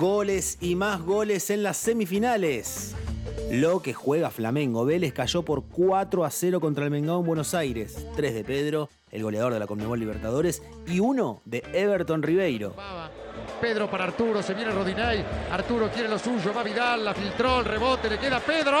Goles y más goles en las semifinales. Lo que juega Flamengo. Vélez cayó por 4 a 0 contra el Mengao en Buenos Aires. 3 de Pedro, el goleador de la Conmebol Libertadores, y uno de Everton Ribeiro. Pedro para Arturo, se viene Rodinei. Arturo quiere lo suyo, va Vidal, la filtró, el rebote, le queda Pedro.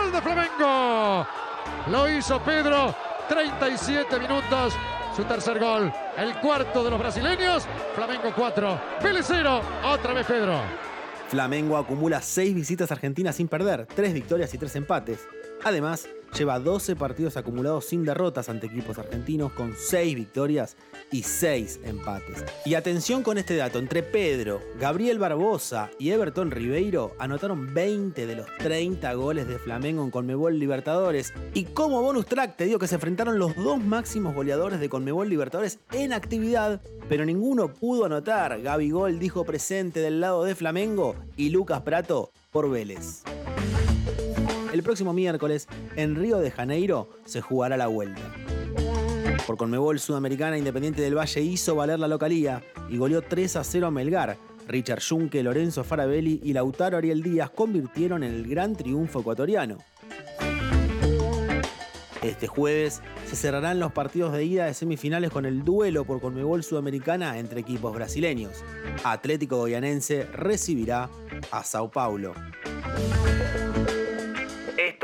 ¡Gol! de Flamengo. Lo hizo Pedro, 37 minutos su tercer gol, el cuarto de los brasileños, Flamengo 4, Vélez 0, otra vez Pedro. Flamengo acumula 6 visitas argentinas sin perder, 3 victorias y 3 empates. Además, lleva 12 partidos acumulados sin derrotas ante equipos argentinos con 6 victorias y 6 empates. Y atención con este dato, entre Pedro, Gabriel Barbosa y Everton Ribeiro anotaron 20 de los 30 goles de Flamengo en Conmebol Libertadores. Y como bonus track te digo que se enfrentaron los dos máximos goleadores de Conmebol Libertadores en actividad, pero ninguno pudo anotar. Gaby Gol dijo presente del lado de Flamengo y Lucas Prato por Vélez. El próximo miércoles, en Río de Janeiro, se jugará la vuelta. Por Conmebol Sudamericana, Independiente del Valle hizo valer la localía y goleó 3 a 0 a Melgar. Richard Junque, Lorenzo Farabelli y Lautaro Ariel Díaz convirtieron en el gran triunfo ecuatoriano. Este jueves se cerrarán los partidos de ida de semifinales con el duelo por Conmebol Sudamericana entre equipos brasileños. Atlético Goyanense recibirá a Sao Paulo.